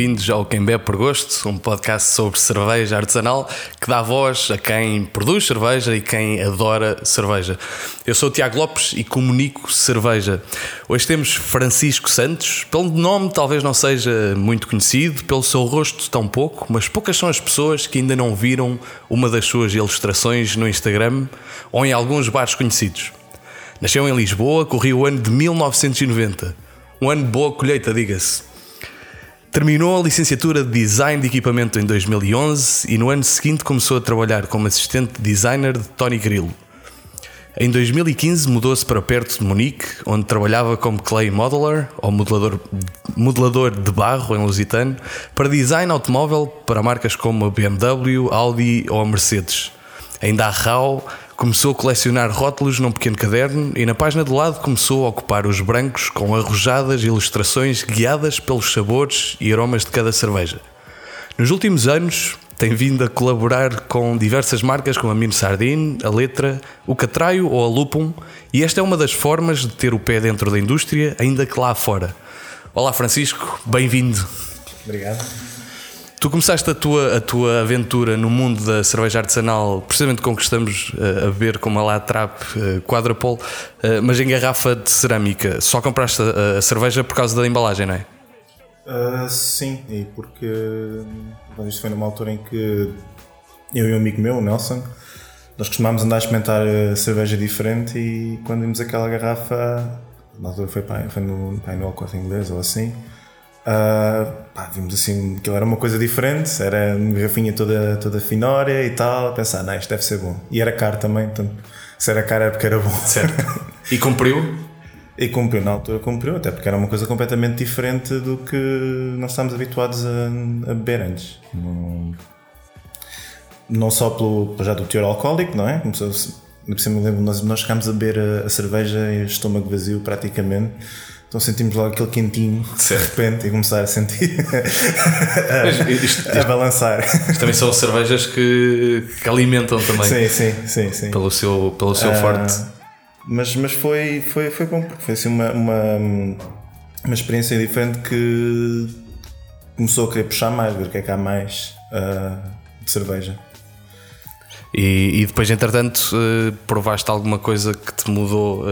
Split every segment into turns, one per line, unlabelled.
Bem-vindos ao Quem Bebe por Gosto, um podcast sobre cerveja artesanal que dá voz a quem produz cerveja e quem adora cerveja. Eu sou o Tiago Lopes e comunico cerveja. Hoje temos Francisco Santos. Pelo nome, talvez não seja muito conhecido, pelo seu rosto, tão pouco, mas poucas são as pessoas que ainda não viram uma das suas ilustrações no Instagram ou em alguns bares conhecidos. Nasceu em Lisboa, correu o ano de 1990. Um ano de boa colheita, diga-se. Terminou a licenciatura de Design de Equipamento em 2011 e no ano seguinte começou a trabalhar como assistente de designer de Tony Grillo. Em 2015 mudou-se para perto de Munique, onde trabalhava como clay modeler ou modelador, modelador de barro em Lusitano, para design automóvel para marcas como a BMW, Audi ou a Mercedes. A RAW Começou a colecionar rótulos num pequeno caderno e na página do lado começou a ocupar os brancos com arrojadas ilustrações guiadas pelos sabores e aromas de cada cerveja. Nos últimos anos, tem vindo a colaborar com diversas marcas como a Mino Sardine, a Letra, o Catraio ou a Lupum, e esta é uma das formas de ter o pé dentro da indústria, ainda que lá fora. Olá Francisco, bem-vindo.
Obrigado.
Tu começaste a tua, a tua aventura no mundo da cerveja artesanal, precisamente com que estamos uh, a ver como a La Trappe uh, Quadrapol, uh, mas em garrafa de cerâmica. Só compraste a, a cerveja por causa da embalagem, não é?
Uh, sim, e porque bom, isto foi numa altura em que eu e um amigo meu, o Nelson, nós costumámos andar a experimentar cerveja diferente e quando vimos aquela garrafa, na altura foi, pá, foi no, pá, no Corte Inglês ou assim, Uh, pá, vimos assim que era uma coisa diferente, era uma garrafinha toda, toda finória e tal. Pensar, não, isto deve ser bom. E era caro também, portanto, se era caro era porque era bom.
Certo. E cumpriu?
e cumpriu, na altura cumpriu, até porque era uma coisa completamente diferente do que nós estávamos habituados a, a beber antes. Não, não só pelo já do teor alcoólico, não é? Começou, me lembro, nós, nós chegámos a beber a, a cerveja em estômago vazio praticamente então sentimos logo aquele quentinho certo. de repente e começar a sentir a, isto, a balançar.
Isto também são cervejas que, que, alimentam também.
Sim, sim, sim, sim.
Pelo seu, pelo seu uh, forte.
Mas, mas foi, foi, foi bom, porque foi assim uma, uma, uma experiência diferente que começou a querer puxar mais, ver o que é que há mais uh, de cerveja.
E, e, depois, entretanto, uh, provaste alguma coisa que te mudou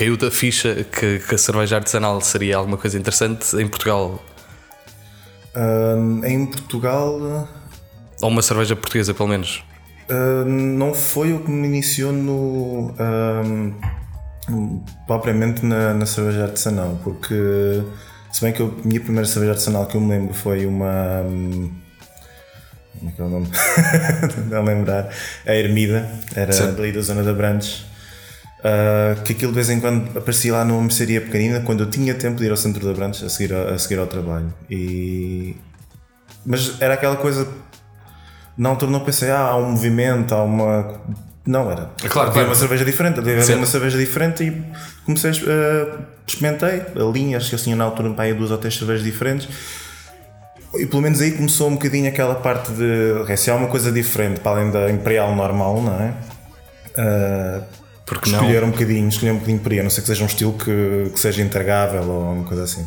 caiu da ficha que, que, a cerveja artesanal seria alguma coisa interessante em Portugal?
Uh, em Portugal.
Ou uma cerveja portuguesa, pelo menos?
Uh, não foi o que me iniciou no. Uh, propriamente na, na, cerveja artesanal, porque. Se bem que a minha primeira cerveja artesanal que eu me lembro foi uma. Como é que é o nome? Não lembrar. A Ermida, era Sim. ali da zona da Brandes. Uh, que aquilo de vez em quando aparecia lá numa mercearia pequenina quando eu tinha tempo de ir ao centro da Branches a seguir, a, a seguir ao trabalho. E... Mas era aquela coisa. Não pensei, ah, há um movimento, há uma. Não, era.
É claro,
havia uma cerveja diferente, havia uma cerveja diferente e comecei a. Uh, experimentei a linha, acho que assim na altura pai, duas ou três cervejas diferentes. E pelo menos aí começou um bocadinho aquela parte de. Se há uma coisa diferente para além da Imperial normal, não é? Uh, porque escolher não? um bocadinho, escolher um bocadinho por aí, a não ser que seja um estilo que, que seja entregável ou uma coisa assim.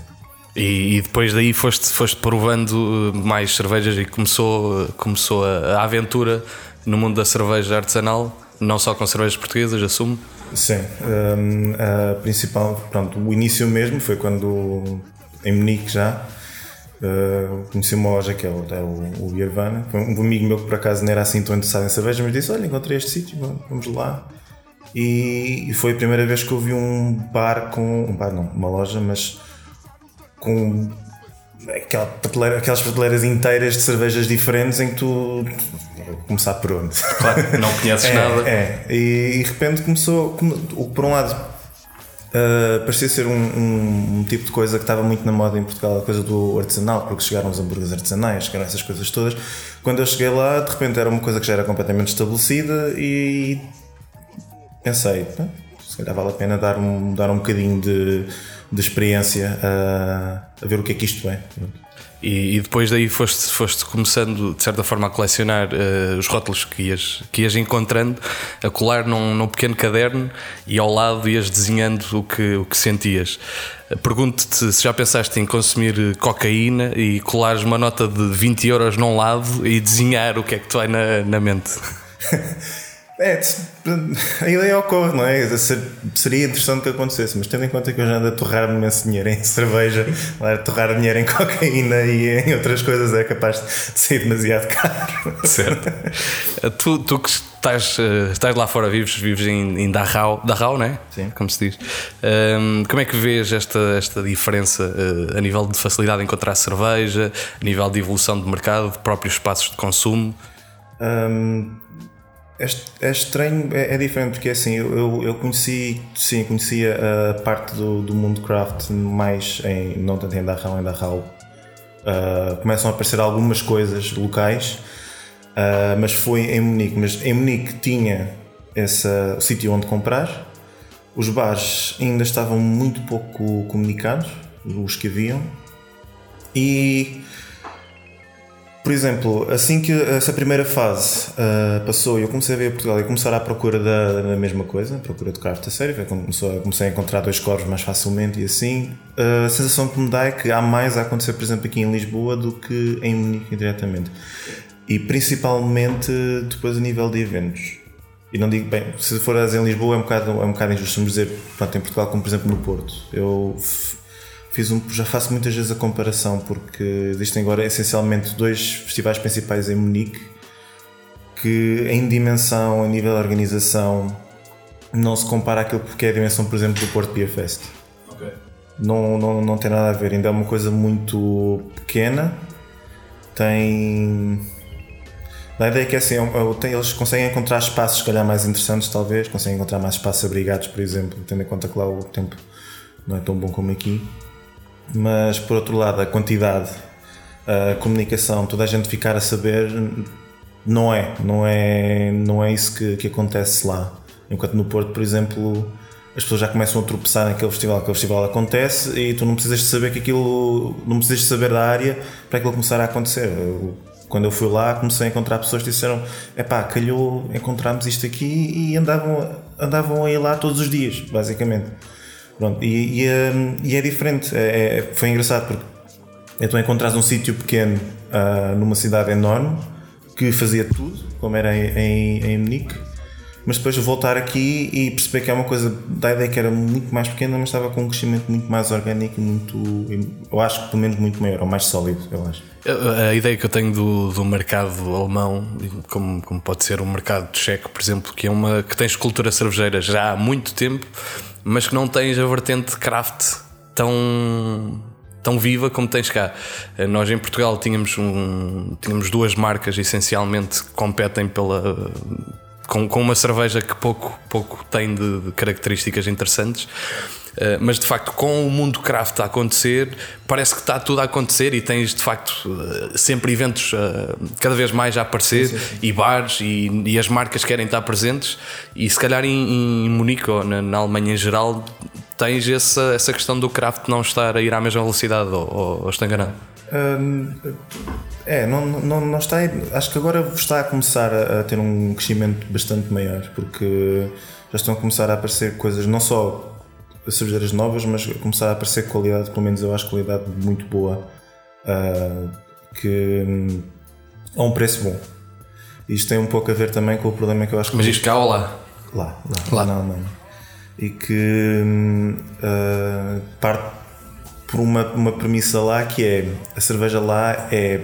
E, e, depois daí foste, foste provando uh, mais cervejas e começou, começou a, a, aventura no mundo da cerveja artesanal, não só com cervejas portuguesas, assumo?
Sim, um, a principal, pronto, o início mesmo foi quando em Munique já uh, conheci uma loja que é o, é o, o Irvana, foi um amigo meu que por acaso não era assim tão interessado em cerveja, mas disse: Olha, encontrei este sítio, vamos lá. E, foi a primeira vez que eu vi um bar com. Um bar não, uma loja, mas com aquela prateleira, aquelas prateleiras inteiras de cervejas diferentes em que tu. Vou começar por onde?
Claro, não conheces
é,
nada.
É, e, e de repente começou. Por um lado, uh, parecia ser um, um, um, tipo de coisa que estava muito na moda em Portugal, a coisa do artesanal, porque chegaram os hambúrgueres artesanais, chegaram essas coisas todas. Quando eu cheguei lá, de repente era uma coisa que já era completamente estabelecida e pensei, se calhar vale a pena dar um, dar um bocadinho de, de experiência a, a ver o que é que isto é.
E, e, depois daí foste, foste começando, de certa forma, a colecionar uh, os rótulos que ias, que ias encontrando, a colar num, num pequeno caderno e ao lado ias desenhando o que, o que sentias. Pergunto-te se já pensaste em consumir cocaína e colares uma nota de 20 euros num lado e desenhar o que é que tu vai na, na mente.
É, a ideia ocorre, não é? Seria interessante que acontecesse, mas tendo em conta que eu já ando a torrar imenso dinheiro em cerveja, a torrar dinheiro em cocaína e em outras coisas é capaz de ser demasiado caro.
Certo. tu, tu que estás, eh, estás lá fora, vives, vives em, em Dachau, Dachau, não é?
Sim.
Como se diz. Um, como é que vês esta, esta diferença uh, a nível de facilidade de encontrar cerveja, a nível de evolução de mercado, de próprios espaços de consumo?
Um é, é estranho, é, é, diferente porque assim eu, eu conheci, sim, conhecia a parte do, do mundo craft mais em, não tanto em Dachau, em Dachau. Uh, começam a aparecer algumas coisas locais, uh, mas foi em Munique. Mas em Munique tinha esse sítio onde comprar, os bares ainda estavam muito pouco comunicados, os que haviam, e por exemplo, assim que essa primeira fase uh, passou e eu comecei a vir a Portugal e começar à procura da, da mesma coisa, procura de craft a sério, começou, comecei a encontrar dois corvos mais facilmente e assim, uh, a sensação que me dá é que há mais a acontecer, por exemplo, aqui em Lisboa do que em Munique diretamente. E principalmente depois a nível de eventos. E não digo, bem, se for em Lisboa é um bocado, é um bocado injusto, dizer, pronto, em Portugal, como por exemplo no Porto. Eu fiz um, já faço muitas vezes a comparação porque existem agora essencialmente dois festivais principais em Munique que em dimensão, a nível de organização não se compara àquilo que é a dimensão, por exemplo, do Porto Beer Fest. Okay. Não, não, não tem nada a ver, ainda é uma coisa muito pequena. Tem. A ideia é que é assim, eles conseguem encontrar espaços, se calhar, mais interessantes, talvez, conseguem encontrar mais espaços abrigados, por exemplo, tendo em conta que lá o tempo não é tão bom como aqui mas por outro lado, a quantidade, a comunicação, toda a gente ficar a saber, não é, não é, não é isso que, que acontece lá. Enquanto no Porto, por exemplo, as pessoas já começam a tropeçar naquele festival, aquele festival acontece e tu não precisas de saber que aquilo, não precisas de saber da área para aquilo começar a acontecer. Eu, quando eu fui lá, comecei a encontrar pessoas que disseram: é pá, calhou, encontramos isto aqui e andavam, andavam a ir lá todos os dias, basicamente. Pronto, e, e, hum, e é diferente, é, é, foi engraçado porque então encontraste um sítio pequeno uh, numa cidade enorme que fazia tudo, como era em, em, em Munique, mas depois voltar aqui e perceber que é uma coisa da ideia que era muito mais pequena, mas estava com um crescimento muito mais orgânico e muito, eu acho que pelo menos muito maior, ou mais sólido, eu acho.
A ideia que eu tenho do, do mercado alemão, como, como pode ser o mercado checo, por exemplo, que é uma que tem escultura cervejeira já há muito tempo mas que não tens a vertente craft tão tão viva como tens cá. Eh, nós em Portugal tínhamos, um, tínhamos duas marcas essencialmente que competem pela com, com uma cerveja que pouco, pouco tem de, de características interessantes. Uh, mas de facto, com o mundo craft a acontecer, parece que está tudo a acontecer e tens de facto uh, sempre eventos uh, cada vez mais a aparecer sim, sim, sim. e bares e, e, as marcas querem estar presentes. E se calhar em, em Munique ou na, na, Alemanha em geral, tens essa, essa questão do craft não estar a ir à mesma velocidade ou, ou, ou estou enganado?
é, não, não, não está. Acho que agora está a começar a, a, ter um crescimento bastante maior, porque já estão a começar a aparecer coisas, não só cervejeiras novas, mas começar a aparecer qualidade, pelo menos eu acho qualidade muito boa, uh, que um, a um preço bom. Isto tem um pouco a ver também com o problema que eu acho que.
Mas isto cá ou lá?
Lá, lá, lá. na Alemanha. E que uh, parte por uma, uma premissa lá que é a cerveja lá é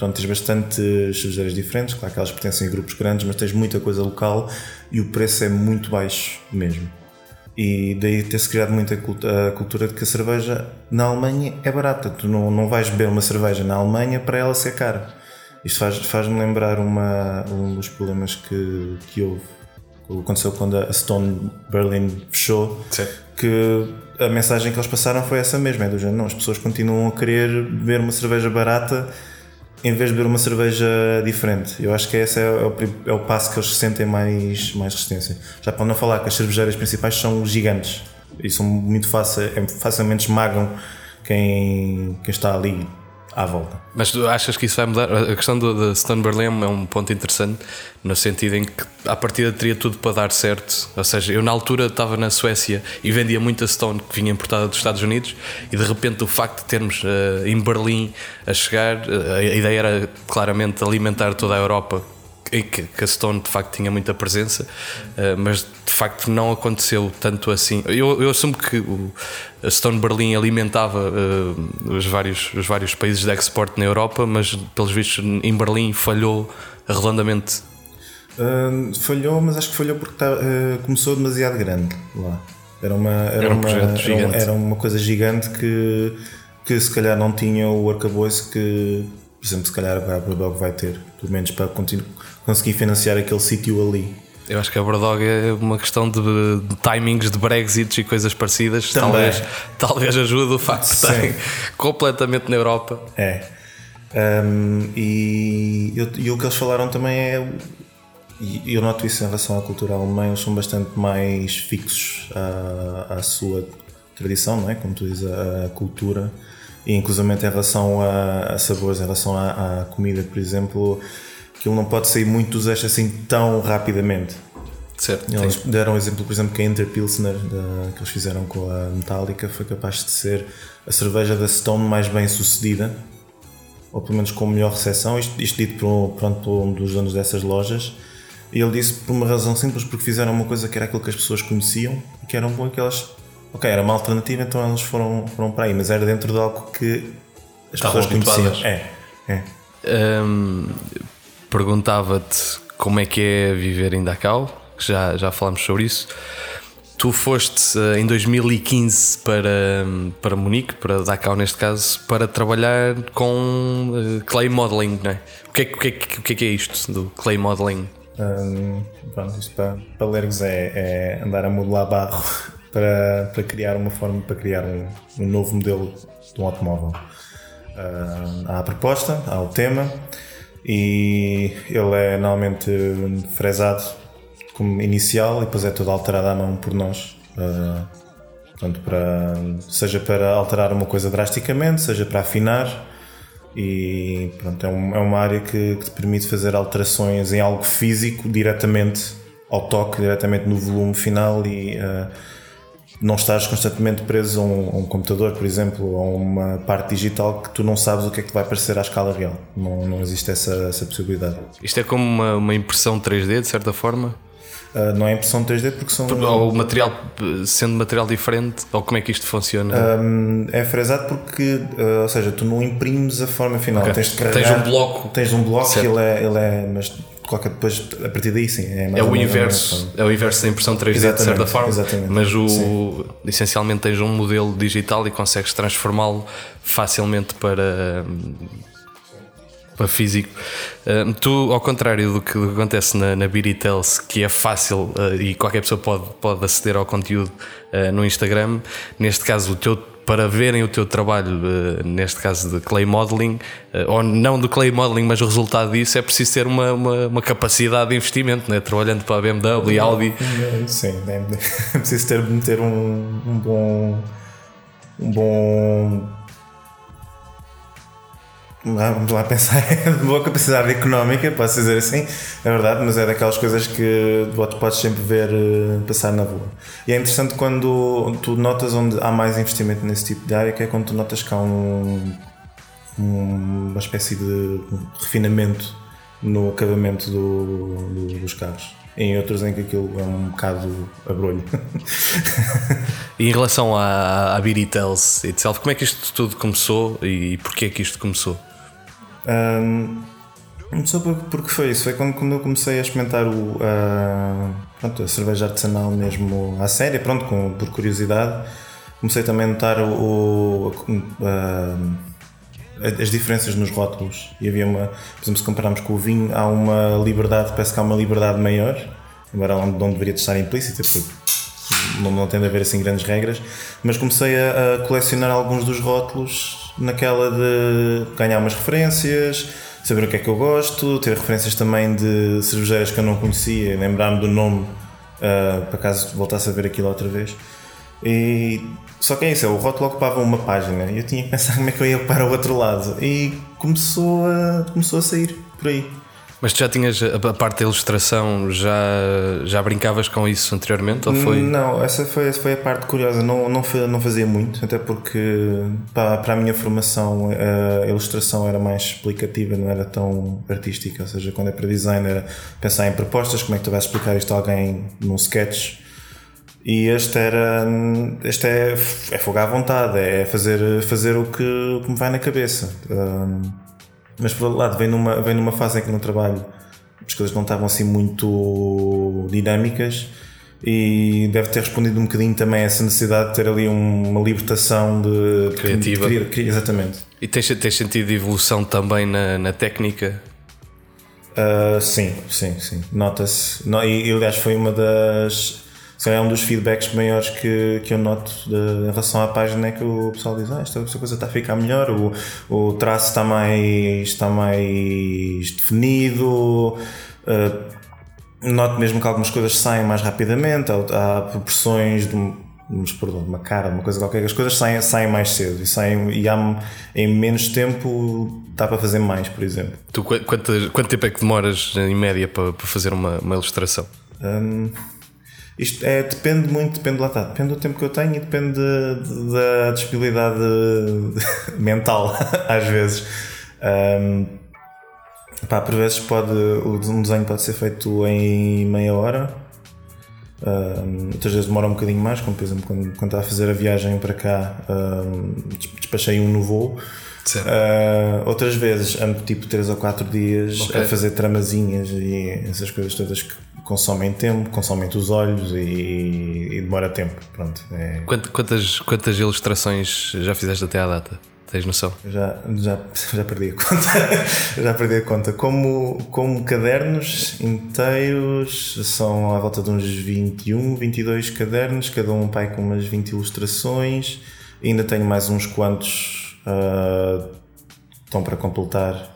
Pronto, tens bastantes cervejeiras diferentes, claro que elas pertencem a grupos grandes, mas tens muita coisa local e o preço é muito baixo mesmo. E daí ter-se criado muita a cultura de que a cerveja na Alemanha é barata. Tu não, não vais beber uma cerveja na Alemanha para ela ser cara. Isto faz-me faz lembrar uma, um dos problemas que, que houve. Aconteceu quando a Stone Berlin fechou.
Sim.
Que a mensagem que eles passaram foi essa mesma: é do género, não, as pessoas continuam a querer beber uma cerveja barata em vez de beber uma cerveja diferente. Eu acho que esse é o, é o passo que eles sentem mais, mais resistência. Já para não falar que as cervejeiras principais são gigantes e são muito fácil, é, facilmente esmagam quem, quem está ali à volta.
Mas tu achas que isso vai mudar? A questão da Stone Berlin é um ponto interessante, no sentido em que à partida teria tudo para dar certo. Ou seja, eu na altura estava na Suécia e vendia muita Stone que vinha importada dos Estados Unidos, e de repente o facto de termos uh, em Berlim a chegar, uh, a ideia era claramente alimentar toda a Europa em que, a Stone de facto tinha muita presença, uh, mas de facto não aconteceu tanto assim. Eu, eu assumo que o, a Stone Berlin alimentava uh, os, vários, os vários países de export na Europa, mas pelos vistos em Berlim falhou redondamente.
Uh, falhou, mas acho que falhou porque tá, começou demasiado grande lá. Era uma, era, era um uma, era, era, uma coisa gigante que, que se calhar não tinha o arcabouço que, por exemplo, se calhar a Brewdog vai ter, pelo menos para continuar conseguir financiar aquele sítio ali.
Eu acho que a Bradog é uma questão de, de timings de Brexit e coisas parecidas. Também. Talvez, talvez ajude o facto de estarem completamente na Europa.
É. Um, e, e, o que eles falaram também é. E eu noto isso em relação à cultura alemã, eles são bastante mais fixos à, à sua tradição, não é? Como tu dizes, a, a cultura. E inclusive em relação a, a sabores, em relação à, à comida, por exemplo aquilo não pode sair muito dos eixos assim tão rapidamente.
Certo.
Eles deram um exemplo, por exemplo, que a Interpilsner da, que eles fizeram com a Metallica foi capaz de ser a cerveja da Stone mais bem sucedida, ou pelo menos com melhor recepção. Isto, isto dito por, pronto, por um dos donos dessas lojas. E ele disse por uma razão simples, porque fizeram uma coisa que era aquilo que as pessoas conheciam que eram bom aquelas. Ok, era uma alternativa, então elas foram, foram para aí, mas era dentro de algo que as Estavam pessoas conheciam. É, é.
Um, perguntava-te como é que é viver em Dachau, já, já falámos sobre isso. Tu foste uh, em 2015 para, para Munique, para Dachau neste caso, para trabalhar com uh, clay modeling, não é? O que é, o, que é, o que é, que é isto do clay modeling?
Um, pronto, isto para, para lermos é, é, andar a modelar barro para, para criar uma forma, para criar um, um novo modelo de um automóvel. Uh, há a proposta, há o tema e ele é normalmente fresado como inicial e depois é todo alterado à mão por nós. Uh, portanto, para, seja para alterar uma coisa drasticamente, seja para afinar. E pronto, é, um, é uma área que, que, te permite fazer alterações em algo físico diretamente ao toque, diretamente no volume final e uh, não estás constantemente preso a um, a um, computador, por exemplo, a uma parte digital que tu não sabes o que é que vai aparecer à escala real. Não, não existe essa, essa possibilidade.
Isto é como uma, uma impressão 3D, de certa forma?
Uh, não é impressão 3D porque são.
Ou material, sendo material diferente, ou como é que isto funciona?
Um, é fresado porque, uh, ou seja, tu não imprimes a forma final. Okay. Tens, de
carregar, tens um bloco.
Tens um bloco certo. que ele é, ele é. Mas qualquer depois, a partir daí sim.
É, é o inverso, é o inverso da impressão 3D exatamente, de certa forma. Exatamente. Mas o, essencialmente tens um modelo digital e consegues transformá-lo facilmente para para físico. Uh, tu, ao contrário do que acontece na, na Tales, que é fácil uh, e qualquer pessoa pode, pode aceder ao conteúdo uh, no Instagram, neste caso o teu para verem o teu trabalho, neste caso de clay modeling, ou não do clay modeling, mas o resultado disso, é preciso ter uma, uma, uma capacidade de investimento, né? trabalhando para a BMW e Audi.
Sim, é preciso ter, ter um, um bom. Um bom vamos lá pensar, boa capacidade económica, posso dizer assim, é verdade, mas é daquelas coisas que tu podes sempre ver eh, passar na rua. E é interessante quando tu notas onde há mais investimento nesse tipo de área, que é quando tu notas que há um, uma espécie de refinamento no acabamento do, do, dos carros. Em outros em que aquilo é um bocado abrolho.
e em relação à, à Tales itself, como é que isto tudo começou e porquê é que isto começou?
Um, porque foi isso, foi quando, quando eu comecei a experimentar o, uh, pronto, a cerveja artesanal mesmo à séria, pronto, com, por curiosidade. Comecei também a notar o, o uh, as diferenças nos rótulos. E havia uma, por exemplo, se compararmos com o vinho, há uma liberdade, parece que há uma liberdade maior, embora não, não deveria estar implícita, porque não, não tende a haver assim grandes regras, mas comecei a, a colecionar alguns dos rótulos naquela de ganhar umas referências, saber o que é que eu gosto, ter referências também de cervejeiras que eu não conhecia, lembrar-me do nome uh, para caso voltasse a ver aquilo outra vez. E só que é isso, o rótulo ocupava uma página e eu tinha que pensar como é que eu ia para o outro lado. E começou a, começou a sair por aí.
Mas tu já tinhas a parte da ilustração, já, já brincavas com isso anteriormente? Ou foi?
Não, essa foi, essa foi a parte curiosa. Não, não, não fazia muito, até porque para, para a minha formação a ilustração era mais explicativa, não era tão artística. Ou seja, quando é para design era pensar em propostas, como é que tu vais explicar isto a alguém num sketch. E este era. Este é, é fogo à vontade, é fazer, fazer o, que, o que me vai na cabeça. Um, mas por outro lado, vem numa, vem numa fase em que no trabalho as coisas não estavam assim muito dinâmicas e deve ter respondido um bocadinho também a essa necessidade de ter ali um- uma libertação de
Criativa.
de criar- exatamente.
E tens, tens sentido evolução também na, na técnica?
Uh, sim, sim, sim. Nota-se. No- e, aliás, foi uma das. Se calhar É um dos feedbacks maiores que, que eu noto de, em relação à página é que o pessoal diz: ah, esta, esta coisa está a ficar melhor, o, o traço está mais, está mais definido. uh, noto mesmo que algumas coisas saem mais rapidamente, há, há proporções de, um- pôr de uma cara, uma coisa qualquer, as coisas saem, saem mais cedo e, saem, e há, em menos tempo dá para fazer mais, por exemplo.
Tu, qu- quanto, quanto tempo é que demoras em média para, para fazer uma, uma ilustração?
Hum, isto é, depende muito, depende lá está, depende do tempo que eu tenho e depende de- de- da disponibilidade mental, às vezes. Hum, pá, por vezes pode, um desenho pode ser feito em meia hora, hum, outras vezes demora um bocadinho mais, como por exemplo quando, quando estava a fazer a viagem para cá, hum, despachei um no voo. Uh, outras vezes ando tipo 3 ou 4 dias
Ok.
a fazer tramazinhas e essas coisas todas que consomem tempo, consomem os olhos e, e demora tempo. Pronto, é-
Quant- Quantas, quantas ilustrações já fizeste até à data? Tens noção?
já, já, já perdi a conta. já perdi a conta. Como, como cadernos inteiros, são à volta de uns 21, 22 cadernos, cada um pai com umas 20 ilustrações. Ainda tenho mais uns quantos uh, estão para completar.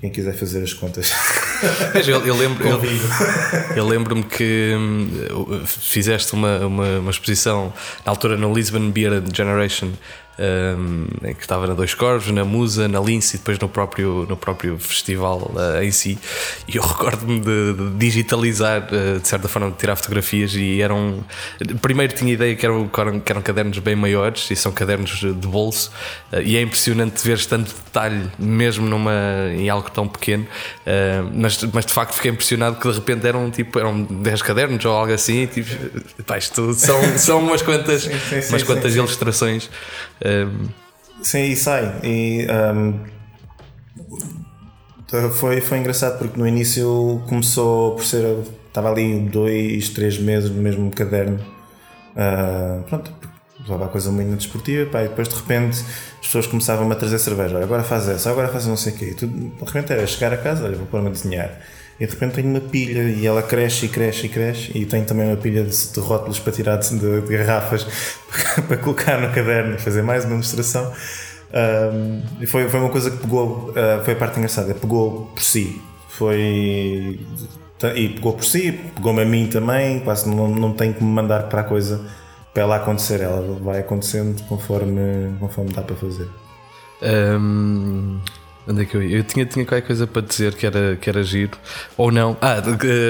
Quem quiser fazer as contas.
Mas eu, eu lembro, eu, eu lembro-me que hum, fizeste uma, uma, uma exposição na altura no Lisbon Beer Generation. Em que estava na Dois Corvos, na Musa, na Lince e depois no próprio, no próprio festival eh, em si. E eu recordo-me de, de digitalizar, eh, de certa forma, de tirar fotografias. E eram. Primeiro tinha ideia que eram, que eram, cadernos bem maiores e são cadernos de bolso. eh, e é impressionante ver tanto detalhe, mesmo numa, em algo tão pequeno. mas, mas de facto fiquei impressionado que de repente eram tipo eram 10 cadernos ou algo assim. e Tipo, pá, isto são, são umas quantas,
sim, sim,
umas
sim,
quantas ilustrações. Eh,
Sim, e sai. E um, foi, foi engraçado porque no início começou por ser. Estava ali dois, três meses no mesmo caderno. Ah, pronto, levava a coisa muito desportiva. Pá, e depois de repente as pessoas começavam a trazer cerveja. Olha, agora faz essa, agora faz não sei o quê. E tudo, de repente era chegar a casa, olha, vou pôr-me a desenhar. E de repente tenho uma pilha e ela cresce e cresce e cresce. E tenho também uma pilha de, de rótulos para tirar de, de- garrafas para colocar no caderno e fazer mais uma ilustração. Um, e foi, foi uma coisa que pegou, uh, foi a parte engraçada, pegou por si. Foi. E pegou por si, pegou-me a mim também, quase não, não tenho que me mandar para a coisa para ela acontecer, ela vai acontecendo conforme, conforme dá para fazer.
Hum, onde é que eu ia? Eu tinha, tinha qualquer coisa para dizer que era, que era giro. Ou não. Ah,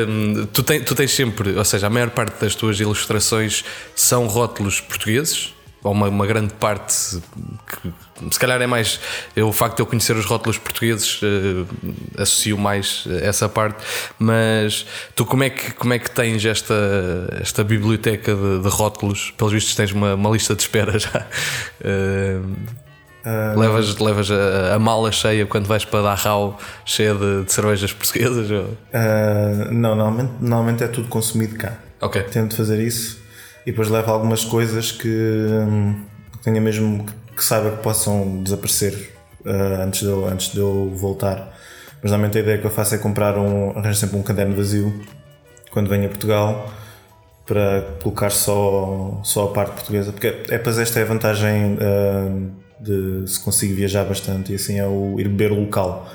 hum, tu, tens, tu tens sempre, ou seja, a maior parte das tuas ilustrações são rótulos portugueses? Ou uma, uma grande parte que se calhar é mais eu, o facto de eu conhecer os rótulos portugueses eh, associo mais essa parte, mas tu como é que, como é que tens esta, esta biblioteca de, de rótulos? Pelos vistos tens uma, uma lista de espera já. Eh, Levas, levas a, a mala cheia quando vais para Dachau cheia de, de cervejas portuguesas? ou-
Uh, não, normalmente, normalmente é tudo consumido cá.
Ok.
Tento fazer isso e depois levo algumas coisas que, hum, que tenha mesmo que saiba que possam desaparecer uh, antes, de eu, antes de eu voltar. Mas normalmente a ideia que eu faço é comprar um, arranjo sempre um caderno vazio quando venho a Portugal para colocar só, só a parte portuguesa, porque é, pois esta é a vantagem hum, de se consigo viajar bastante e assim é o ir beber local.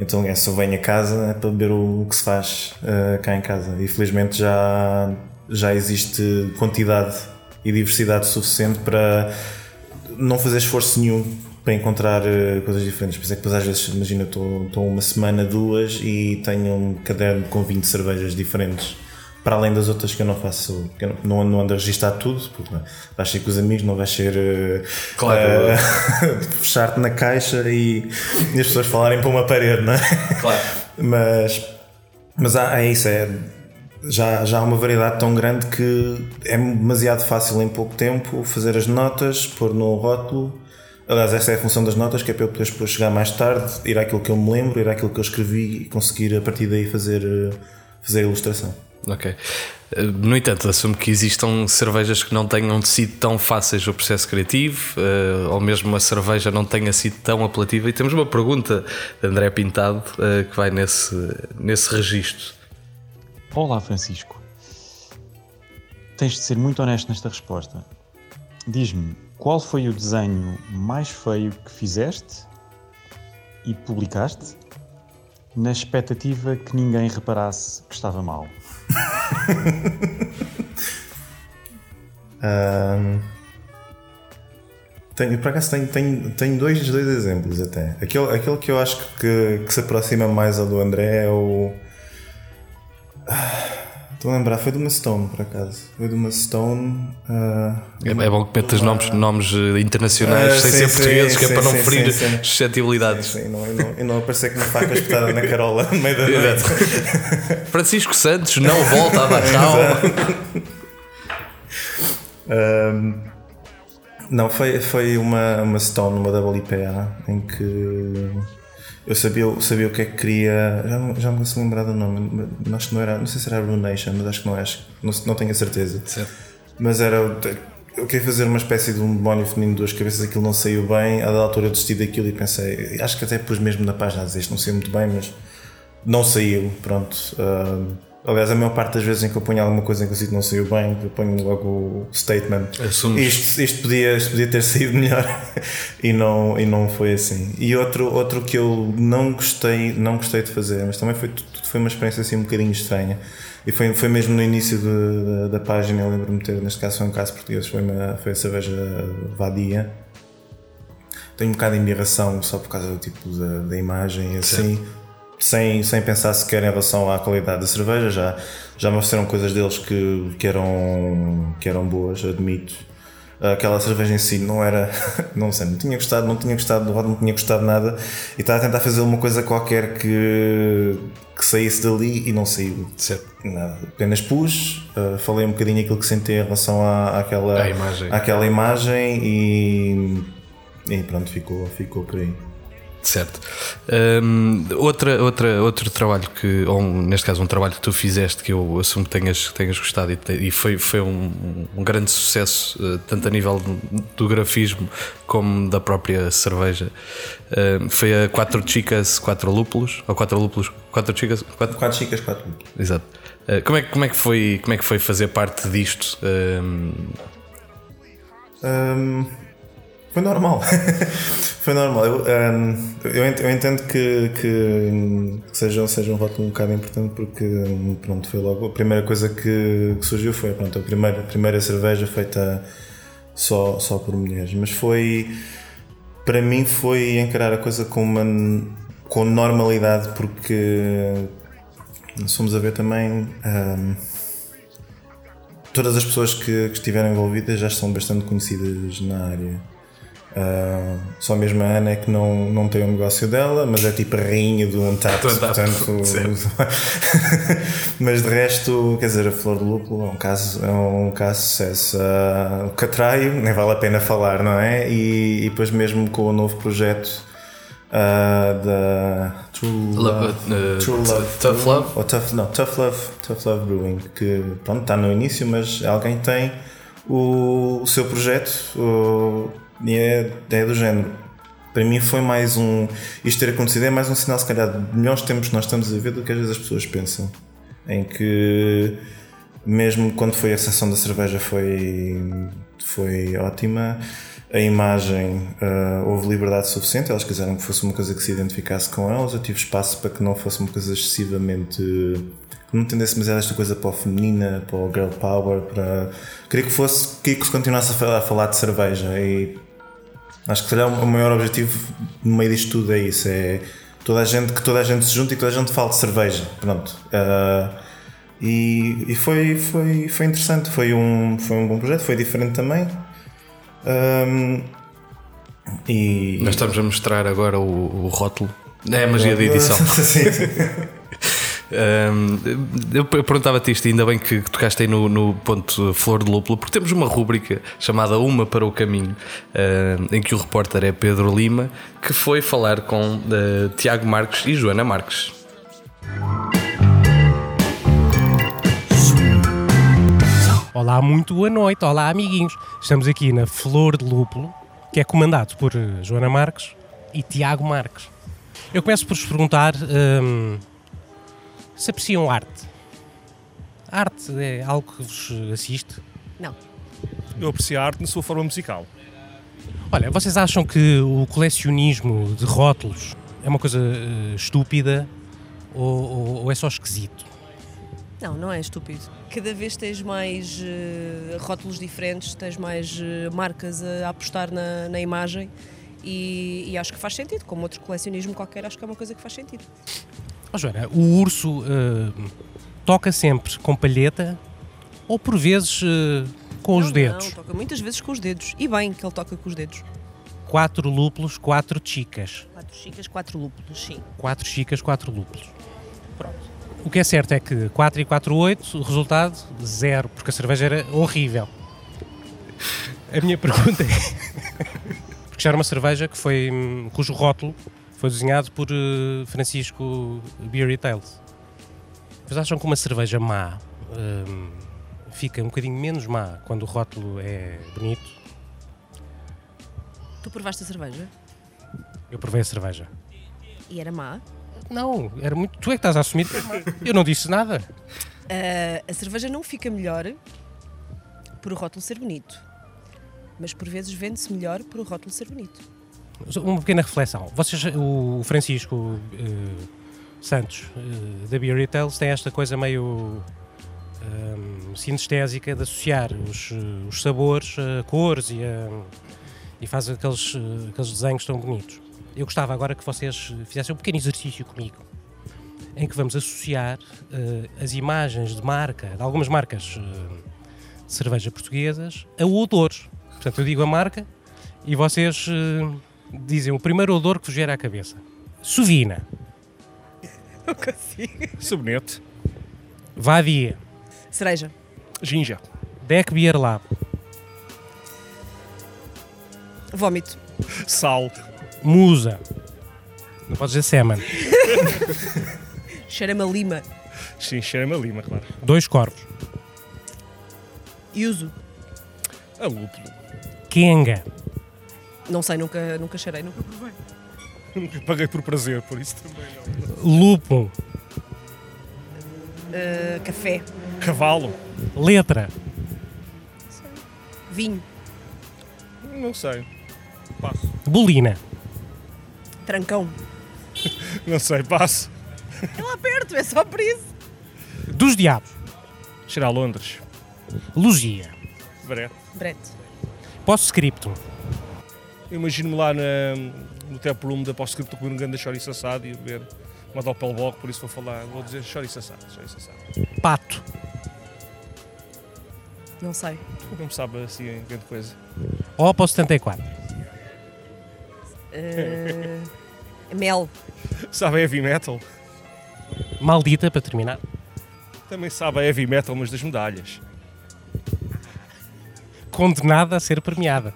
Então é, eu venho a casa é para beber o que se faz uh, cá em casa. E felizmente já, já existe quantidade e diversidade suficiente para não fazer esforço nenhum para encontrar uh, coisas diferentes. Por isso é que depois às vezes, imagina, estou uma semana, duas e tenho um caderno com 20 cervejas diferentes. Para além das outras que eu não faço, que eu não, não ando a registrar tudo, porque não, vais ser com os amigos, não vais ser uh,
Claro.
uh, fechar-te na caixa e, e as pessoas falarem para uma parede, não é?
Claro.
Mas, mas há, é isso, é, já, já há uma variedade tão grande que é demasiado fácil em pouco tempo fazer as notas, pôr no rótulo. Aliás, essa é a função das notas, que é para eu depois depois chegar mais tarde, ir àquilo que eu me lembro, ir àquilo que eu escrevi e conseguir a partir daí fazer, eh, fazer a ilustração.
Ok. Eh, No entanto, assumo que existam cervejas que não tenham sido tão fáceis o processo criativo, eh, ou mesmo a cerveja não tenha sido tão apelativa. E temos uma pergunta de André Pintado eh, que vai nesse, nesse registro.
Olá, Francisco. Tens de ser muito honesto nesta resposta. Diz-me, qual foi o desenho mais feio que fizeste e publicaste na expectativa que ninguém reparasse que estava mal?
Ahm, tenho, por acaso tenho, tenho, tenho dois, dois exemplos até. Aquele, aquele que eu acho que, que se aproxima mais ao do André é o. Ah, Estou a lembrar, foi de uma Stone por acaso. Foi de uma Stone. ah,
É, é bom que metas nomes, nomes eh, internacionais
Ah,
sem
sim,
ser
sim,
portugueses, que é
sim,
para não
sim,
ferir
sim, sim.
suscetibilidades.
sim, não, e não, e não aparecer com uma faca espetada na carola no meio da noite.
Francisco Santos não volta a Dachau.
Ahm, não, foi, foi uma, uma Stone, uma WIPA, em que eu sabia, sabia o que é que queria. Já, já me consigo lembrar do nome, acho que não era. Não sei se era Runation, mas acho que não é. Não, não tenho a certeza.
Certo.
Mas era. Eu queria fazer uma espécie de um demónio feminino de duas cabeças, aquilo não saiu bem. A dada altura eu desisti daquilo e pensei. Acho que até pus mesmo na página a dizer isto não saiu muito bem, mas não saiu. Pronto. Ahm, aliás, a maior parte das vezes em que eu ponho alguma coisa em que sinto que não saiu bem, eu ponho logo o statement.
Assumes.
Isto, isto, podia, isto podia ter saído melhor e não, e não foi assim. E outro, outro que eu não gostei, não gostei de fazer, mas também foi, foi uma experiência assim um bocadinho estranha. E foi, foi mesmo no início de- da, da página, eu lembro-me de ter, neste caso foi um caso português, foi, uma, foi a cerveja Vadia. Tenho um bocado de embirração só por causa do tipo da, da imagem e assim, sem, sem pensar sequer em relação à qualidade da cerveja. Já, já me ofereceram coisas deles que, que, eram, que eram boas, admito. Aquela cerveja em si não era, não sei, não tinha gostado, não tinha gostado do rótulo, não tinha gostado nada e estava a tentar fazer uma coisa qualquer que, que saísse dali e não saiu.
Certo.
Nada, apenas pus, uh, falei um bocadinho aquilo que senti em relação à, àquela,
imagem.
àquela imagem e, e pronto, ficou, ficou por aí.
Certo. Hum, outra, outra, outro trabalho que, ou um- neste caso, um trabalho que tu fizeste que eu assumo que tenhas, tenhas gostado e, e foi, foi um, um grande sucesso, eh, tanto a nível do, grafismo como da própria cerveja. Hum, foi a Quatro Chicas, Quatro Lúpulos, ou Quatro Lúpulos, Quatro Chicas, Quatro.
Quatro chicas, quatro.
Exato. Eh, como, é, que- como, é que foi, como é que foi fazer parte disto? Hum,
Hum, foi normal. foi normal. Eu, eu ent- eu entendo que, que seja, seja um rótulo um bocado importante porque pronto, foi logo a primeira coisa que, que surgiu foi pronto, a primeira, a primeira cerveja feita só, só por mulheres. Mas foi para mim foi encarar a coisa com uma com normalidade porque se formos a ver também hum, todas as pessoas que, que estiveram envolvidas já são bastante conhecidas na área. Ah, só mesmo a Ana é que não, não tem o negócio dela, mas é tipo a rainha do Untapped, portanto. mas de resto, quer dizer, a Flor do Lúpulo é um caso, é um caso de sucesso. Ah, o Catraio, nem vale a pena falar, não é? E, e depois, mesmo com o novo projeto ah, da True
Love, uh,
True Love,
Tough Love?
ou Tough, não, Tough Love, Tough Love Brewing, que pronto, está no início, mas alguém tem o, o seu projeto o- e é, é do género. Para mim foi mais um. Isto ter acontecido é mais um sinal, se calhar, de melhores tempos que nós estamos a ver do que às vezes as pessoas pensam. Em que, mesmo quando foi a sessão da cerveja, foi, foi ótima. a imagem uh, houve liberdade suficiente, elas quiseram que fosse uma coisa que se identificasse com elas, eu tive espaço para que não fosse uma coisa excessivamente. que não tendesse demasiado esta coisa para o feminina, para o girl power, para. Queria que fosse. queria que se continuasse a falar, a falar de cerveja e. Acho que se calhar o maior objetivo no meio disto tudo é isso: é toda a gente, que toda a gente se junte e que toda a gente fale de cerveja. Pronto. Uh, e, e foi, foi, foi interessante, foi um, foi um bom projeto, foi diferente também. Um,
e... Nós estamos a mostrar agora o, o rótulo. É a magia da edição. sim. Eu perguntava-te isto, ainda bem que tocaste aí no, no, ponto Flor de Lúpulo, porque temos uma rúbrica chamada Uma para o Caminho, em que o repórter é Pedro Lima, que foi falar com uh, Tiago Marques e Joana Marques.
Olá, muito boa noite. Olá, amiguinhos. Estamos aqui na Flor de Lúpulo, que é comandado por eh, Joana Marques e Tiago Marques. Eu começo por vos perguntar se apreciam arte. A arte é algo que vos assiste?
Não.
Eu aprecio a arte na sua forma musical.
Olha, vocês acham que o colecionismo de rótulos é uma coisa uh, estúpida ou, ou, ou é só esquisito?
Não, não é estúpido. Cada vez tens mais uh, rótulos diferentes, tens mais uh, marcas a, apostar na, na imagem e, e, acho que faz sentido. Como outro colecionismo qualquer, acho que é uma coisa que faz sentido.
Oh, Joana, o urso uh, toca sempre com palheta ou por vezes com
não,
os dedos?
Não, toca muitas vezes com os dedos. E bem que ele toca com os dedos.
Quatro lúpulos, quatro chicas.
Quatro chicas, quatro lúpulos, sim.
Quatro chicas, quatro lúpulos. Pronto. O que é certo é que 4 e 4, 8, o resultado, zero, porque a cerveja era horrível. A minha pergunta é. porque já era uma cerveja que foi, cujo rótulo foi desenhado por uh, Francisco Beer Tales. Vocês acham que uma cerveja má um, fica um bocadinho menos má quando o rótulo é bonito?
Tu provaste a cerveja?
Eu provei a cerveja.
E era má?
Não, era muito. Tu é que estás a assumir. Eu não disse nada.
Uh, a cerveja não fica melhor por o rótulo ser bonito, mas por vezes vende-se melhor por o rótulo ser bonito.
Uma pequena reflexão. Vocês, o Francisco uh, Santos uh, da Beer Retails tem esta coisa meio um, sinestésica de associar os, os sabores a cores e, a, e faz aqueles, aqueles desenhos tão bonitos eu gostava agora que vocês fizessem um pequeno exercício comigo, em que vamos associar uh, as imagens de marca, de algumas marcas uh, de cerveja portuguesas, a odores. Portanto, eu digo a marca e vocês uh, dizem o primeiro odor que vos gera à cabeça. Suvina.
Não consigo.
Sabonete.
Vadia.
Cereja.
Ginja.
Deck Beer Lab.
Vómito.
Sal.
Musa. Não podes dizer Seman.
Cheira-me a lima.
Sim, cheira-me a lima, claro.
Dois corvos.
Yuzu.
A lúpulo.
Kenga.
Não sei, nunca, nunca cheirei, nunca provei.
Nunca paguei por prazer, por isso também não.
Lupo.
Uh, café.
Cavalo.
Letra.
Vinho.
Não sei. Passo.
Bolina.
Trancão.
Não sei, passo.
É lá perto, é só por isso.
Dos diabos.
Cheira a Londres.
Lugia.
Brete.
Brete.
Post-scriptum.
Imagino-me lá na, no tap room da Post-scriptum comer um grande chouriço assado e a beber uma Doppelbock, por isso vou falar, vou dizer chouriço assado, chouriço assado.
Pato.
Não sei.
Não me sabe assim grande coisa.
Opo 74.
Uh, mel.
Sabe heavy metal?
Maldita, para terminar.
Também sabe heavy metal, mas das medalhas.
Condenada a ser premiada.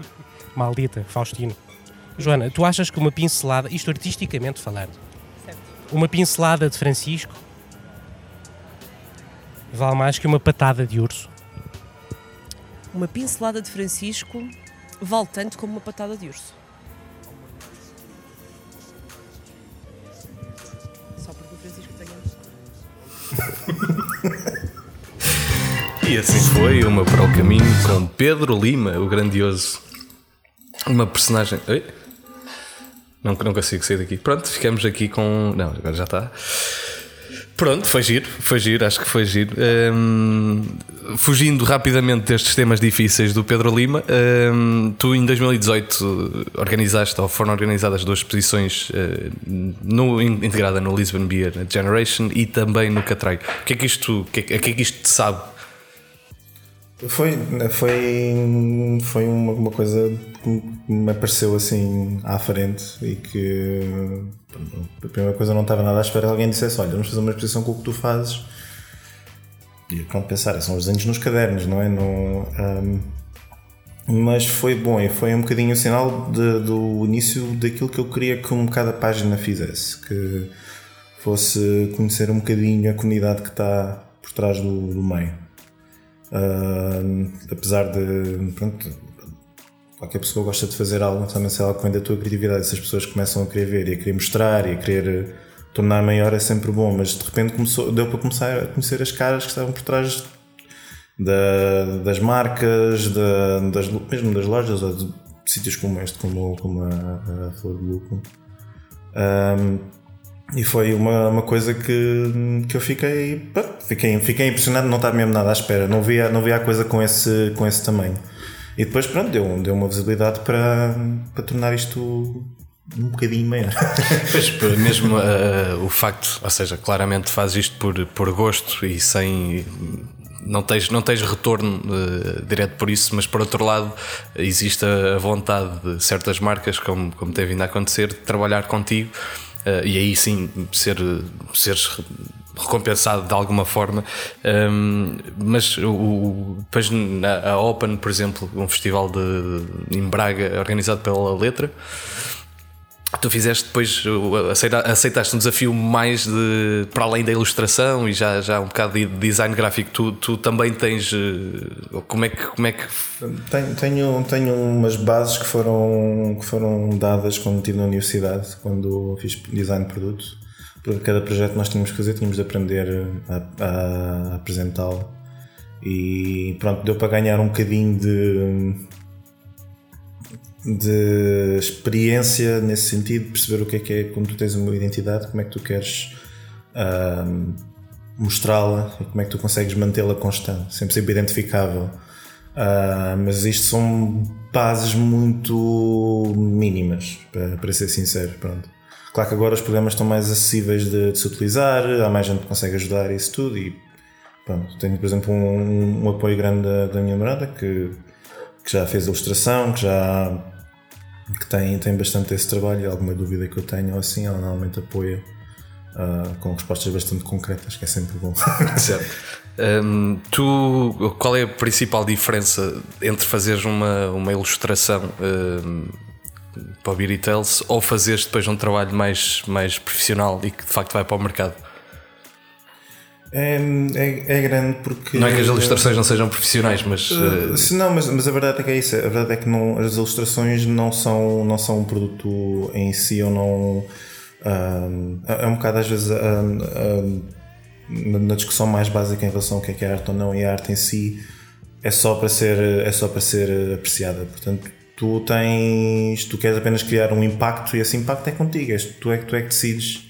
Maldita, Faustino. Joana, tu achas que uma pincelada, isto artisticamente falando,
certo.
uma pincelada de Francisco vale mais que uma patada de urso?
Uma pincelada de Francisco vale tanto como uma patada de urso. Só porque o Francisco tem
E assim foi uma para o caminho com Pedro Lima, o grandioso. Uma personagem. Oi? Não, não consigo sair daqui. Pronto, ficamos aqui com. Não, agora já está. Pronto, foi giro, foi giro, acho que foi giro. Um, fugindo rapidamente destes temas difíceis do Pedro Lima, um, tu em 2018 organizaste ou foram organizadas duas exposições uh, no, integrada no Lisbon Beer Generation e também no Catray. O que é que isto, que é, que é isto te sabe?
Foi, foi, foi uma, uma coisa que me apareceu assim à frente e que a primeira coisa não estava nada à espera alguém dissesse: Olha, vamos fazer uma exposição com o que tu fazes. E pronto, pensar, são os desenhos nos cadernos, não é? No, um, mas foi bom e foi um bocadinho o sinal de, do início daquilo que eu queria que um bocado a página fizesse, que fosse conhecer um bocadinho a comunidade que está por trás do, do meio. Uh, apesar de pronto, qualquer pessoa gosta de fazer algo, também se é que vem da tua criatividade, se as pessoas começam a querer ver e a querer mostrar e a querer tornar maior é sempre bom, mas de repente começou, deu para começar a conhecer as caras que estavam por trás da, das marcas, da, das, mesmo das lojas ou de sítios como este, como, como a, a Flor de Lúpulo. Um, e foi uma, uma coisa que, que eu fiquei, fiquei, fiquei impressionado, não estava mesmo nada à espera, não via, não via a coisa com esse, com esse tamanho. E depois, pronto, deu, deu uma visibilidade para, para tornar isto um bocadinho maior.
Pois, mesmo uh, o facto, ou seja, claramente fazes isto por, por gosto e sem. Não tens, não tens retorno uh, direto por isso, mas por outro lado, existe a vontade de certas marcas, como, como tem vindo a acontecer, de trabalhar contigo uh, e aí sim ser, seres recompensado de alguma forma. Um, mas o, depois a Open, por exemplo, um festival de, em Braga organizado pela Letra. Tu fizeste depois, aceitaste um desafio mais de, para além da ilustração e já, já um bocado de design gráfico. Tu, tu também tens. Eh, como é que. Como é que...
Tenho, tenho, tenho umas bases que foram, que foram dadas quando estive na universidade, quando fiz design de produto. Cada projeto que nós tínhamos que fazer, tínhamos de aprender a, a, a apresentá-lo. E pronto, deu para ganhar um bocadinho de de experiência nesse sentido, perceber o que é que é quando tu tens uma identidade, como é que tu queres uh, mostrá-la e como é que tu consegues mantê-la constante, sempre sempre identificável. Uh, mas isto são bases muito mínimas, para, para ser sincero. Pronto. Claro que agora os programas estão mais acessíveis de, de, se utilizar, há mais gente que consegue ajudar isso tudo e pronto. Tenho, por exemplo, um, um apoio grande da, da minha namorada que, que já fez ilustração, que já que tem, tem bastante esse trabalho e alguma dúvida que eu tenho assim, ela normalmente apoia uh, com respostas bastante concretas, que é sempre bom.
certo. Um, tu, qual é a principal diferença entre fazeres uma, uma ilustração um, para o Beauty Tales ou fazeres depois um trabalho mais, mais profissional e que de facto vai para o mercado?
É, é, é, grande porque.
Não é que as ilustrações não sejam profissionais, mas.
Uh, se não, mas, mas a verdade é que é isso. A verdade é que não, as ilustrações não são, não são um produto em si ou não. Uh, é um bocado às vezes na discussão mais básica em relação ao que é, que é arte ou não, e a arte em si é só para ser, é só para ser apreciada. Portanto, tu tens. Tu queres apenas criar um impacto e esse impacto é contigo. Tu é que tu é que decides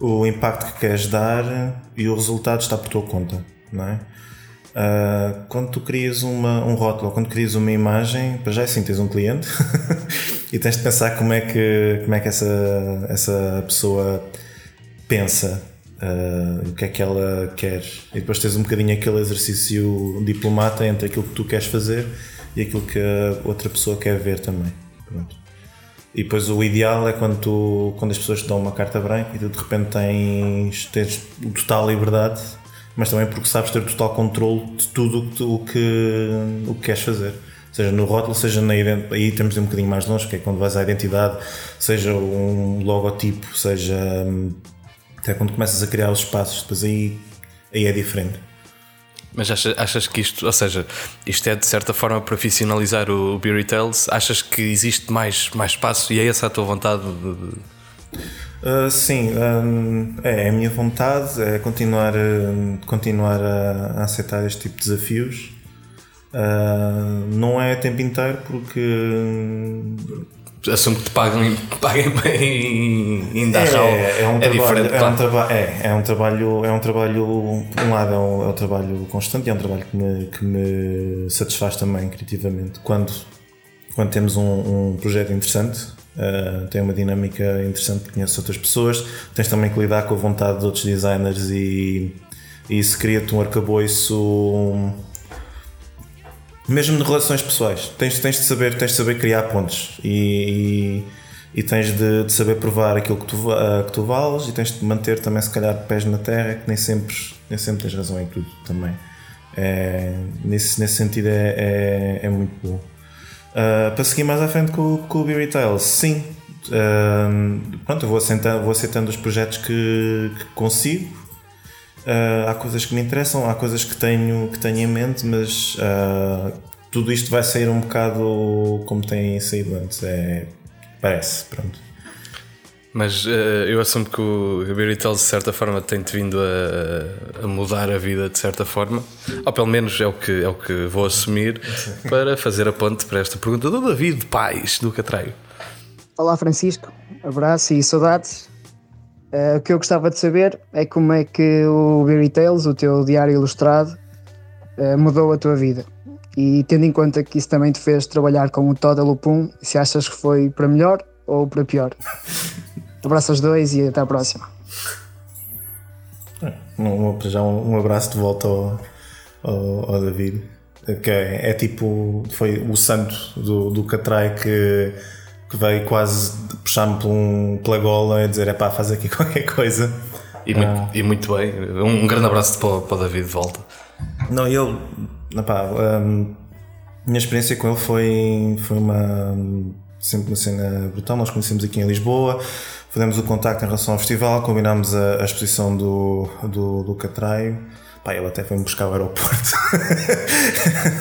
o impacto que queres dar e o resultado está por tua conta, não é? Uh, quando tu crias uma, um rótulo, quando crias uma imagem, para já é assim, tens um cliente e tens de pensar como é que, como é que essa, essa pessoa pensa, uh, o que é que ela quer. E depois tens um bocadinho aquele exercício diplomata entre aquilo que tu queres fazer e aquilo que a outra pessoa quer ver também. Pronto. E depois o ideal é quando, tu, quando as pessoas te dão uma carta branca e tu de repente tens, tens total liberdade, mas também porque sabes ter total controle de tudo o que, o que, o que queres fazer. Seja no rótulo, seja na identidade, aí temos de um bocadinho mais longe, que é quando vais à identidade, seja um logotipo, seja hum, até quando começas a criar os espaços, depois aí, aí é diferente.
Mas achas, achas, que isto, ou seja, isto é de certa forma profissionalizar o, o Tales? Achas que existe mais, mais espaço e é essa a tua vontade? De...
Uh, sim, um, é, é a minha vontade é continuar, uh, continuar a, a, aceitar este tipo de desafios. Uh, não é tempo inteiro porque
assumo que te paguem, paguem bem em Dachau.
É, é, um é trabalho, diferente. É um, traba é, é um trabalho, é um trabalho, por um lado é um, é um trabalho constante e é um trabalho que me, que me satisfaz também criativamente. Quando, quando temos um, um projeto interessante, uh, tem uma dinâmica interessante, conheces outras pessoas, tens também que lidar com a vontade de outros designers e, e isso cria-te um arcabouço mesmo de relações pessoais, tens, tens, de, saber, tens de saber criar pontos e, e, e tens de, de, saber provar aquilo que tu, uh, que tu vales e tens de manter também, se calhar, pés na terra, que nem sempre, nem sempre tens razão em tudo também. É, nesse, nesse sentido, é, é, é muito bom. Uh, para seguir mais à frente com, com o Be Retail, sim. Uh, pronto, eu vou aceitando, vou aceitando os projetos que, que consigo Uh, há coisas que me interessam, há coisas que tenho, que tenho em mente, mas uh, tudo isto vai sair um bocado como tem saído antes. É, parece, pronto.
Mas uh, eu assumo que o Beauty Tales de certa forma tem-te vindo a, a, mudar a vida de certa forma, ou pelo menos é o que, é o que vou assumir para fazer a ponte para esta pergunta do David Pais do Catraio.
Olá Francisco, abraço e saudades. Uh, o que eu gostava de saber é como é que o Berry Tales, o teu diário ilustrado, uh, mudou a tua vida. E tendo em conta que isso também te fez trabalhar com o Toda Lupum, se achas que foi para melhor ou para pior. abraço aos dois e até à próxima.
Um, já um, um abraço de volta ao, ao, ao David, que é, é, tipo, foi o santo do, do Catrai que que veio quase puxar-me um, pela gola e dizer: é pá, faz aqui qualquer coisa.
E muito, ah. e muito bem. Um, grande abraço para, para o David de volta.
Não, eu. Epá, um, minha experiência com ele foi, foi uma. Sempre uma cena brutal. Nós conhecemos aqui em Lisboa, fizemos o contacto em relação ao festival, combinámos a, a exposição do, do, do Catraio. Pá, ele até foi-me buscar ao aeroporto.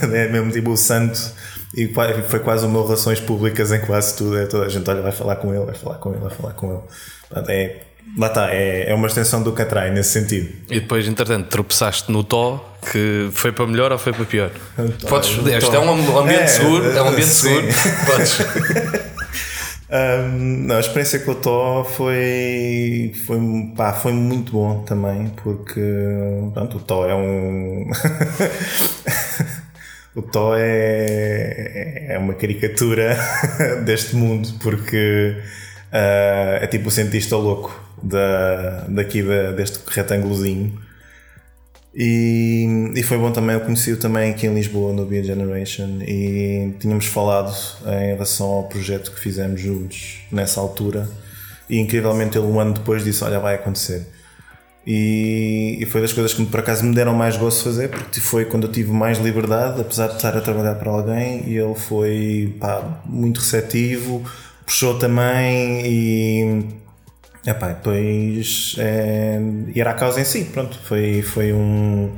é mesmo tipo o santo e foi quase o meu relações públicas em quase tudo. É toda a gente olha, vai falar com ele, vai falar com ele, vai falar com ele. É, lá está, é, é uma extensão do Catrai nesse sentido.
E depois, entretanto, tropeçaste no Tó, que foi para melhor ou foi para pior? Podes escolher, isto é um ambiente é, seguro, é um ambiente sim. seguro. Podes.
Um, não, a experiência com o Tó foi, foi, pá, foi muito bom também, porque pronto, o Tó é um. o Tó é, é uma caricatura deste mundo, porque uh, é tipo o cientista louco da, daqui da, deste retângulozinho. E, e foi bom também, eu conheci-o também aqui em Lisboa no Be Generation e tínhamos falado em relação ao projeto que fizemos juntos nessa altura e incrivelmente ele um ano depois disse, olha vai acontecer e, e, foi das coisas que por acaso me deram mais gosto de fazer, porque foi quando eu tive mais liberdade, apesar de estar a trabalhar para alguém, e ele foi pá, muito receptivo, puxou também e. Epá, depois é, e era a causa em si, pronto, foi, foi um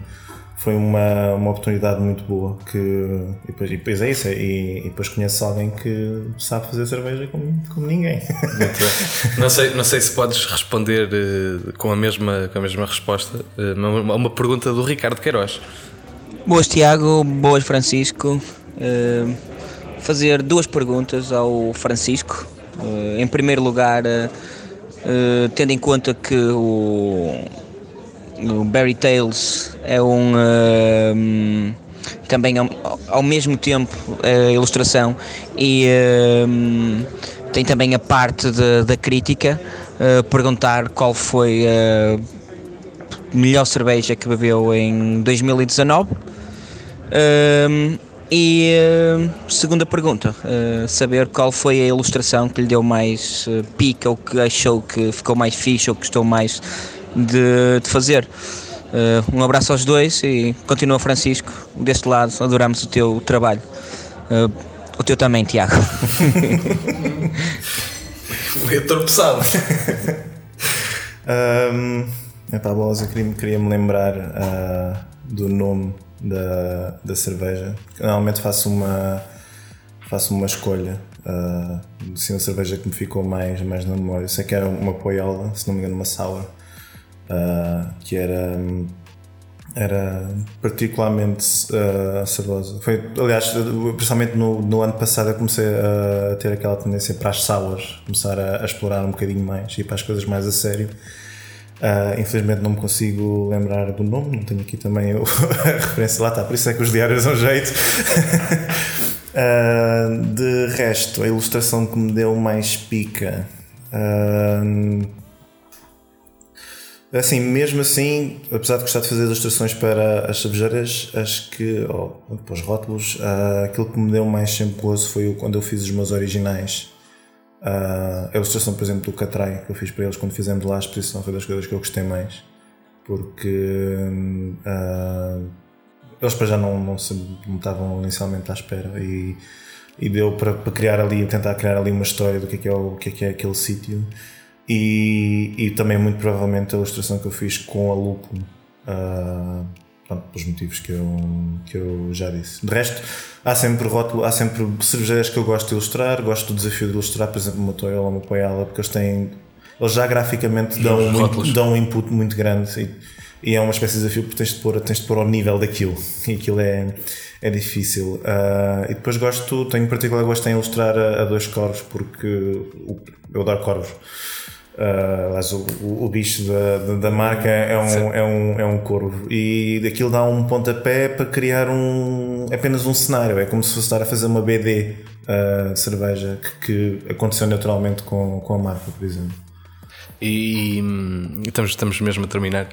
foi uma, uma oportunidade muito boa que e depois, e depois é isso e, e depois conheço alguém que sabe fazer cerveja como, como ninguém.
Não sei não sei se podes responder uh, com a mesma com a mesma resposta uh, uma, uma pergunta do Ricardo Queiroz.
Boas Tiago. Boas Francisco. Uh, fazer duas perguntas ao Francisco. Em primeiro lugar tendo em conta que o o Barry Tales é um, uh, também ao, ao, mesmo tempo a ilustração e uh, tem também a parte de, da crítica uh, perguntar qual foi a melhor cerveja que bebeu em 2019 e segunda pergunta, saber qual foi a ilustração que lhe deu mais pica ou que achou que ficou mais fixe ou que gostou mais de, de fazer. Uh, um abraço aos dois e continua Francisco, deste lado, adoramos o teu trabalho. Uh, o teu também, Tiago.
Foi atropeçado.
um, epá, bolas, eu queria, queria me lembrar uh, do nome da, da cerveja. Normalmente faço uma, faço uma escolha. Uh, assim, a cerveja que me ficou mais, mais na memória. Eu sei que era uma poiola, se não me engano, uma sour uh, que era era particularmente uh, saborosa. Foi, aliás, principalmente no, no, ano passado eu comecei a ter aquela tendência para as salas, começar a, a explorar um bocadinho mais e para as coisas mais a sério. Uh, infelizmente não me consigo lembrar do nome, não tenho aqui também a referência lá está, por isso é que os diários são jeito. uh, de resto, a ilustração que me deu mais pica. Uh, assim, mesmo assim, apesar de gostar de fazer ilustrações para as cervejeiras, acho que, oh, para os rótulos, aquilo que me deu mais sempre gozo foi quando eu fiz os meus originais. Uh, a ilustração, por exemplo, do Catrai que eu fiz para eles quando fizemos lá a exposição foi das coisas que eu gostei mais. Porque uh, eles para já não, não, se, não estavam inicialmente à espera e, e deu para, para, criar ali, tentar criar ali uma história do que é, que é, o, que é, que é aquele sítio e, e também muito provavelmente a ilustração que eu fiz com a Lupo uh, pronto, pelos motivos que eu, que eu já disse. De resto, há sempre rótulo, há sempre cervejeiras que eu gosto de ilustrar, gosto do desafio de ilustrar, por exemplo, uma Toyota ou uma Poyala, porque eles têm. Eles já graficamente dão, um, dão um input muito grande e, e, é uma espécie de desafio porque tens de pôr, tens de pôr ao nível daquilo e aquilo é, é difícil. Uh, e depois gosto, tenho particular gosto em ilustrar a, a dois corvos porque eu adoro corvos. Uh, o, o, bicho da, da, marca é um, é, um, é um corvo e aquilo dá um pontapé para criar um, apenas um cenário. É como se fosse estar a fazer uma BD uh, cerveja que, que, aconteceu naturalmente com, com a marca, por exemplo.
E, e estamos, estamos mesmo a terminar.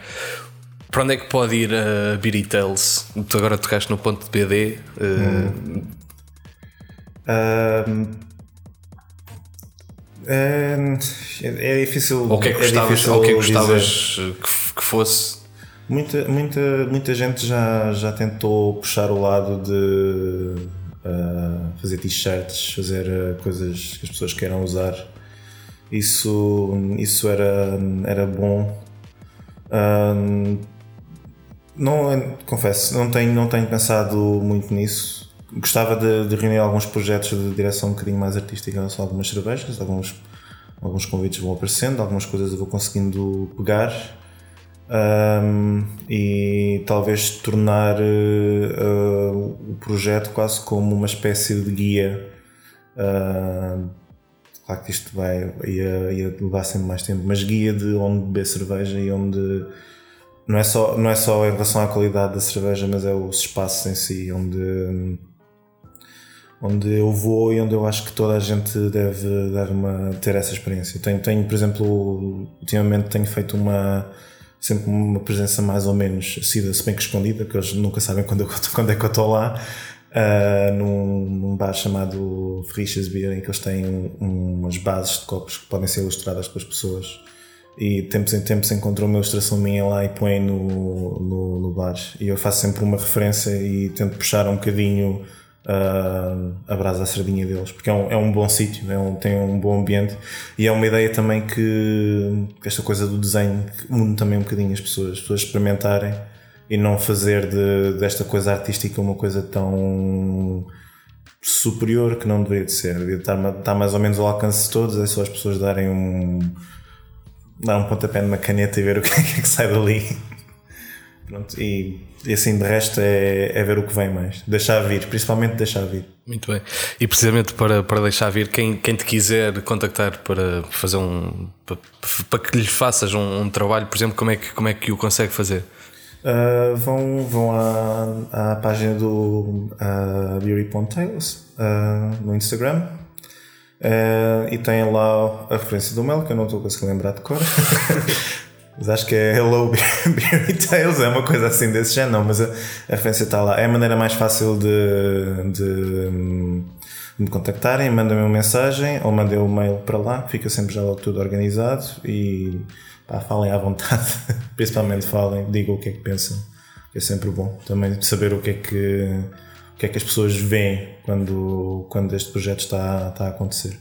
Para onde é que pode ir a Beery Tales? Tu agora tocaste no ponto de BD. Uh...
Hum. É, é difícil.
Ou o que é que gostavas, é que, é gostavas que, que, fosse?
Muita, muita, muita gente já, já tentou puxar o lado de uh, fazer t-shirts, fazer uh, coisas que as pessoas queiram usar. Isso, isso era, era bom. Uh, não, confesso, não tenho, não tenho pensado muito nisso gostava de, de, reunir alguns projetos de direção um bocadinho mais artística em algumas cervejas, alguns, alguns convites vão aparecendo, algumas coisas eu vou conseguindo pegar um, e talvez tornar uh, o projeto quase como uma espécie de guia. Uh, claro que isto vai ia, ia levar sempre mais tempo, mas guia de onde beber cerveja e onde não é só não é só em relação à qualidade da cerveja, mas é os espaços em si onde onde eu vou e onde eu acho que toda a gente deve dar uma, ter essa experiência. Tenho, tenho, por exemplo, ultimamente tenho feito uma sempre uma presença mais ou menos assida, se bem que escondida, que eles nunca sabem quando, eu, quando é que eu estou lá, uh, num, num, bar chamado Friches Beer, em que eles têm um, umas bases de copos que podem ser ilustradas pelas pessoas. E tempos em tempos encontram uma ilustração minha lá e põem no, no, no bar. E eu faço sempre uma referência e tento puxar um bocadinho uh, a brasa a sardinha deles, porque é um, é um bom sítio, é um, tem um bom ambiente e é uma ideia também que, que esta coisa do desenho une também um bocadinho as pessoas, as pessoas experimentarem e não fazer de, desta coisa artística uma coisa tão superior que não deveria de ser, deveria estar, estar mais ou menos ao alcance de todos, é só as pessoas darem um dar um pontapé numa caneta e ver o que é que sai dali. Pronto, e e assim, de resto, é, é ver o que vem mais. Deixar vir, principalmente deixar vir.
Muito bem. E precisamente para, para deixar vir, quem, quem te quiser contactar para fazer um. para, para que lhes faças um, um, trabalho, por exemplo, como é que, como é que o consegue fazer?
Uh, vão vão à, à página do uh, Beauty.tales uh, no Instagram uh, e têm lá a referência do mail que eu não estou conseguindo lembrar de cor. Mas acho que é Hello Beery Tales, é uma coisa assim desse género, não, mas a, a está lá. É a maneira mais fácil de, de, de me contactarem, mandem-me uma mensagem ou mandem um mail para lá, fica sempre já logo tudo organizado e pá, falem à vontade, principalmente falem, digam o que é que pensam, que é sempre bom também saber o que é que, o que, é que as pessoas veem quando, quando este projeto está, está a acontecer.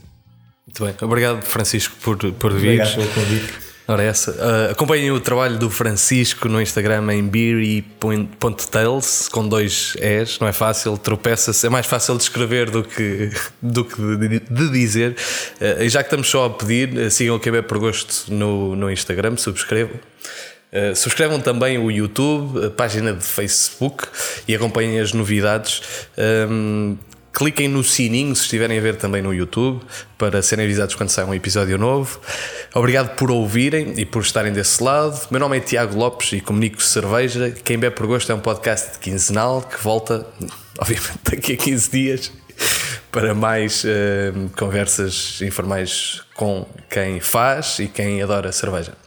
Muito bem, obrigado Francisco por, por vir.
Obrigado pelo convite.
Ora, essa. Uh, acompanhem o trabalho do Francisco no Instagram em beery.tales com dois S, não é fácil, tropeça-se, é mais fácil de escrever do que, do que de, de dizer. Uh, e já que estamos só a pedir, uh, sigam o QB por gosto no, no Instagram, subscrevam. Uh, subscrevam também o YouTube, a página de Facebook e acompanhem as novidades. Um, cliquem no sininho se estiverem a ver também no YouTube para serem avisados quando sai um episódio novo. Obrigado por ouvirem e por estarem desse lado. Meu nome é Tiago Lopes e comunico cerveja. Quem bebe por gosto é um podcast quinzenal que volta, obviamente, daqui a 15 dias para mais uh, conversas informais com quem faz e quem adora cerveja.